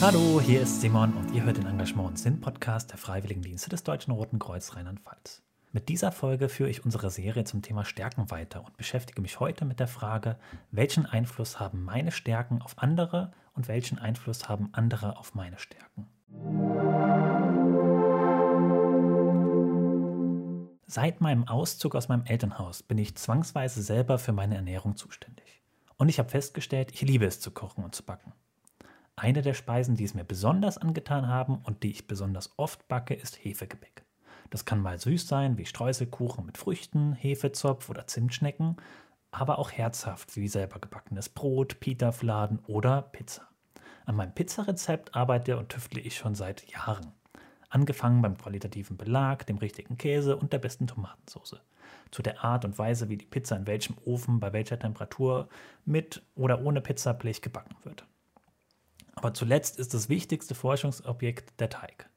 Hallo, hier ist Simon und ihr hört den Engagement und Sinn Podcast der Freiwilligendienste des Deutschen Roten Kreuz Rheinland-Pfalz. Mit dieser Folge führe ich unsere Serie zum Thema Stärken weiter und beschäftige mich heute mit der Frage, welchen Einfluss haben meine Stärken auf andere und welchen Einfluss haben andere auf meine Stärken. Seit meinem Auszug aus meinem Elternhaus bin ich zwangsweise selber für meine Ernährung zuständig. Und ich habe festgestellt, ich liebe es zu kochen und zu backen. Eine der Speisen, die es mir besonders angetan haben und die ich besonders oft backe, ist Hefegebäck. Das kann mal süß sein, wie Streuselkuchen mit Früchten, Hefezopf oder Zimtschnecken, aber auch herzhaft, wie selber gebackenes Brot, Pitafladen oder Pizza. An meinem Pizzarezept arbeite und tüftle ich schon seit Jahren. Angefangen beim qualitativen Belag, dem richtigen Käse und der besten Tomatensauce. Zu der Art und Weise, wie die Pizza in welchem Ofen, bei welcher Temperatur, mit oder ohne Pizzablech gebacken wird. Aber zuletzt ist das wichtigste Forschungsobjekt der Teig.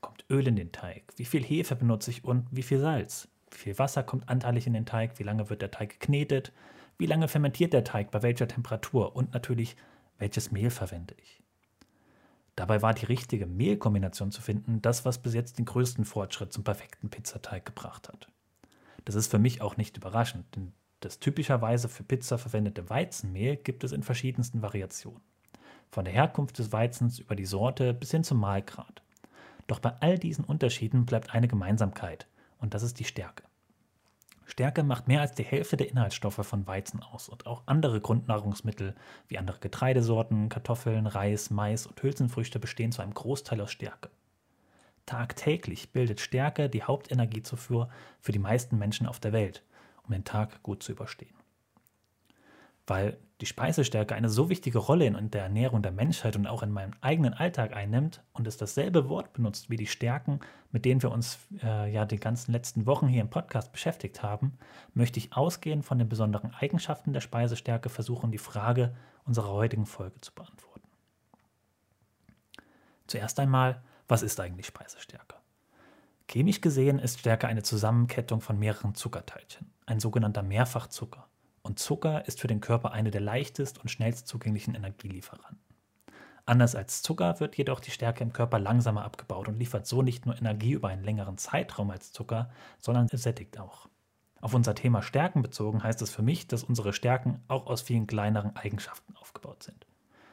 Kommt Öl in den Teig? Wie viel Hefe benutze ich und wie viel Salz? Wie viel Wasser kommt anteilig in den Teig? Wie lange wird der Teig geknetet? Wie lange fermentiert der Teig? Bei welcher Temperatur? Und natürlich, welches Mehl verwende ich? Dabei war die richtige Mehlkombination zu finden das, was bis jetzt den größten Fortschritt zum perfekten Pizzateig gebracht hat. Das ist für mich auch nicht überraschend, denn das typischerweise für Pizza verwendete Weizenmehl gibt es in verschiedensten Variationen. Von der Herkunft des Weizens über die Sorte bis hin zum Mahlgrad. Doch bei all diesen Unterschieden bleibt eine Gemeinsamkeit, und das ist die Stärke. Stärke macht mehr als die Hälfte der Inhaltsstoffe von Weizen aus und auch andere Grundnahrungsmittel wie andere Getreidesorten, Kartoffeln, Reis, Mais und Hülsenfrüchte bestehen zu einem Großteil aus Stärke. Tagtäglich bildet Stärke die Hauptenergiezufuhr für die meisten Menschen auf der Welt, um den Tag gut zu überstehen. Weil die Speisestärke eine so wichtige Rolle in der Ernährung der Menschheit und auch in meinem eigenen Alltag einnimmt und es dasselbe Wort benutzt wie die Stärken, mit denen wir uns äh, ja die ganzen letzten Wochen hier im Podcast beschäftigt haben, möchte ich ausgehend von den besonderen Eigenschaften der Speisestärke versuchen, die Frage unserer heutigen Folge zu beantworten. Zuerst einmal, was ist eigentlich Speisestärke? Chemisch gesehen ist Stärke eine Zusammenkettung von mehreren Zuckerteilchen, ein sogenannter Mehrfachzucker und Zucker ist für den Körper eine der leichtest und schnellst zugänglichen Energielieferanten. Anders als Zucker wird jedoch die Stärke im Körper langsamer abgebaut und liefert so nicht nur Energie über einen längeren Zeitraum als Zucker, sondern sättigt auch. Auf unser Thema Stärken bezogen heißt es für mich, dass unsere Stärken auch aus vielen kleineren Eigenschaften aufgebaut sind.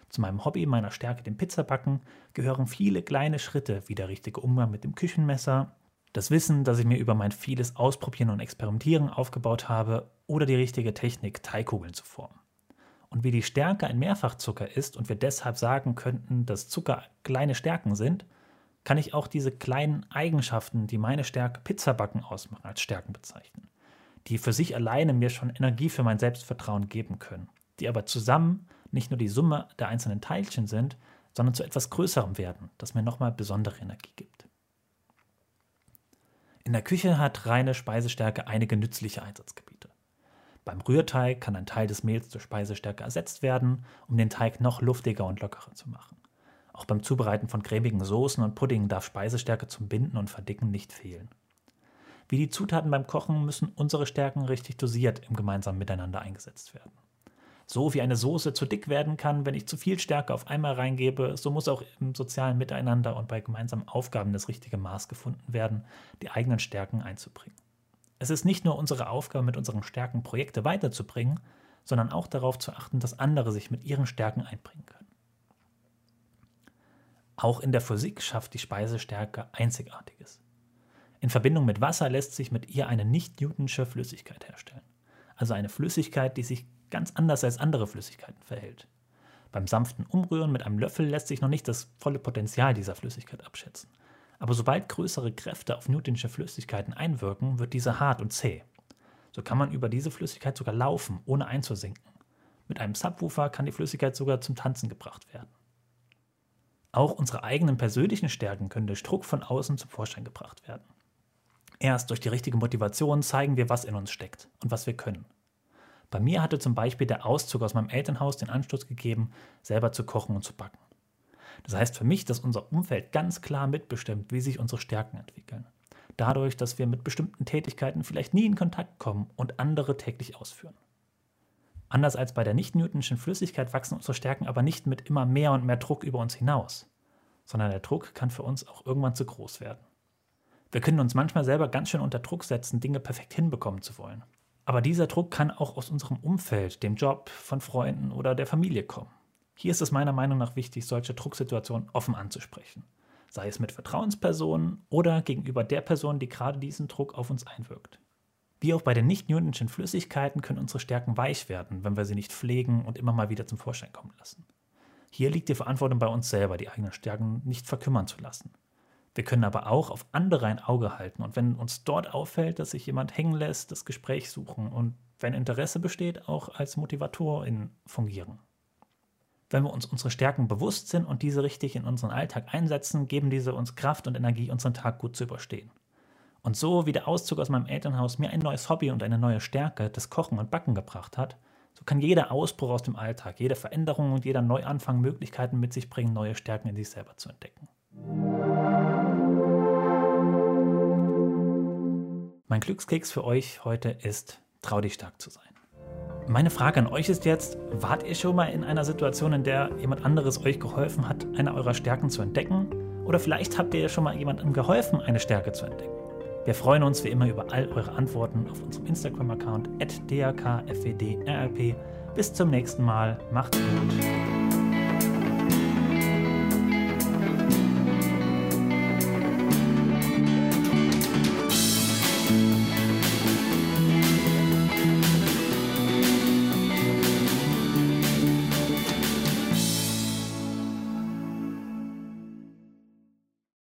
Zu meinem Hobby meiner Stärke, dem Pizzabacken, gehören viele kleine Schritte wie der richtige Umgang mit dem Küchenmesser, das Wissen, das ich mir über mein vieles Ausprobieren und Experimentieren aufgebaut habe oder die richtige Technik, Teigkugeln zu formen. Und wie die Stärke ein Mehrfachzucker ist und wir deshalb sagen könnten, dass Zucker kleine Stärken sind, kann ich auch diese kleinen Eigenschaften, die meine Stärke Pizzabacken ausmachen, als Stärken bezeichnen, die für sich alleine mir schon Energie für mein Selbstvertrauen geben können, die aber zusammen nicht nur die Summe der einzelnen Teilchen sind, sondern zu etwas Größerem werden, das mir nochmal besondere Energie gibt. In der Küche hat reine Speisestärke einige nützliche Einsatzgebiete. Beim Rührteig kann ein Teil des Mehls durch Speisestärke ersetzt werden, um den Teig noch luftiger und lockerer zu machen. Auch beim Zubereiten von cremigen Soßen und Puddingen darf Speisestärke zum Binden und Verdicken nicht fehlen. Wie die Zutaten beim Kochen müssen unsere Stärken richtig dosiert im gemeinsamen Miteinander eingesetzt werden. So wie eine Soße zu dick werden kann, wenn ich zu viel Stärke auf einmal reingebe, so muss auch im sozialen Miteinander und bei gemeinsamen Aufgaben das richtige Maß gefunden werden, die eigenen Stärken einzubringen. Es ist nicht nur unsere Aufgabe, mit unseren Stärken Projekte weiterzubringen, sondern auch darauf zu achten, dass andere sich mit ihren Stärken einbringen können. Auch in der Physik schafft die Speisestärke Einzigartiges. In Verbindung mit Wasser lässt sich mit ihr eine nicht-Newtonsche Flüssigkeit herstellen. Also eine Flüssigkeit, die sich ganz anders als andere Flüssigkeiten verhält. Beim sanften Umrühren mit einem Löffel lässt sich noch nicht das volle Potenzial dieser Flüssigkeit abschätzen. Aber sobald größere Kräfte auf Newtonsche Flüssigkeiten einwirken, wird diese hart und zäh. So kann man über diese Flüssigkeit sogar laufen, ohne einzusinken. Mit einem Subwoofer kann die Flüssigkeit sogar zum Tanzen gebracht werden. Auch unsere eigenen persönlichen Stärken können durch Druck von außen zum Vorschein gebracht werden. Erst durch die richtige Motivation zeigen wir, was in uns steckt und was wir können. Bei mir hatte zum Beispiel der Auszug aus meinem Elternhaus den Anstoß gegeben, selber zu kochen und zu backen. Das heißt für mich, dass unser Umfeld ganz klar mitbestimmt, wie sich unsere Stärken entwickeln. Dadurch, dass wir mit bestimmten Tätigkeiten vielleicht nie in Kontakt kommen und andere täglich ausführen. Anders als bei der nicht-Newtonschen Flüssigkeit wachsen unsere Stärken aber nicht mit immer mehr und mehr Druck über uns hinaus, sondern der Druck kann für uns auch irgendwann zu groß werden. Wir können uns manchmal selber ganz schön unter Druck setzen, Dinge perfekt hinbekommen zu wollen. Aber dieser Druck kann auch aus unserem Umfeld, dem Job, von Freunden oder der Familie kommen. Hier ist es meiner Meinung nach wichtig, solche Drucksituationen offen anzusprechen. Sei es mit Vertrauenspersonen oder gegenüber der Person, die gerade diesen Druck auf uns einwirkt. Wie auch bei den nicht-Newtonschen Flüssigkeiten können unsere Stärken weich werden, wenn wir sie nicht pflegen und immer mal wieder zum Vorschein kommen lassen. Hier liegt die Verantwortung bei uns selber, die eigenen Stärken nicht verkümmern zu lassen. Wir können aber auch auf andere ein Auge halten und wenn uns dort auffällt, dass sich jemand hängen lässt, das Gespräch suchen und wenn Interesse besteht, auch als Motivatorin fungieren. Wenn wir uns unsere Stärken bewusst sind und diese richtig in unseren Alltag einsetzen, geben diese uns Kraft und Energie, unseren Tag gut zu überstehen. Und so wie der Auszug aus meinem Elternhaus mir ein neues Hobby und eine neue Stärke, das Kochen und Backen gebracht hat, so kann jeder Ausbruch aus dem Alltag, jede Veränderung und jeder Neuanfang Möglichkeiten mit sich bringen, neue Stärken in sich selber zu entdecken. Mein Glückskeks für euch heute ist, trau dich stark zu sein. Meine Frage an euch ist jetzt, wart ihr schon mal in einer Situation, in der jemand anderes euch geholfen hat, eine eurer Stärken zu entdecken? Oder vielleicht habt ihr schon mal jemandem geholfen, eine Stärke zu entdecken? Wir freuen uns wie immer über all eure Antworten auf unserem Instagram-Account @dakfedrlp. Bis zum nächsten Mal, macht's gut.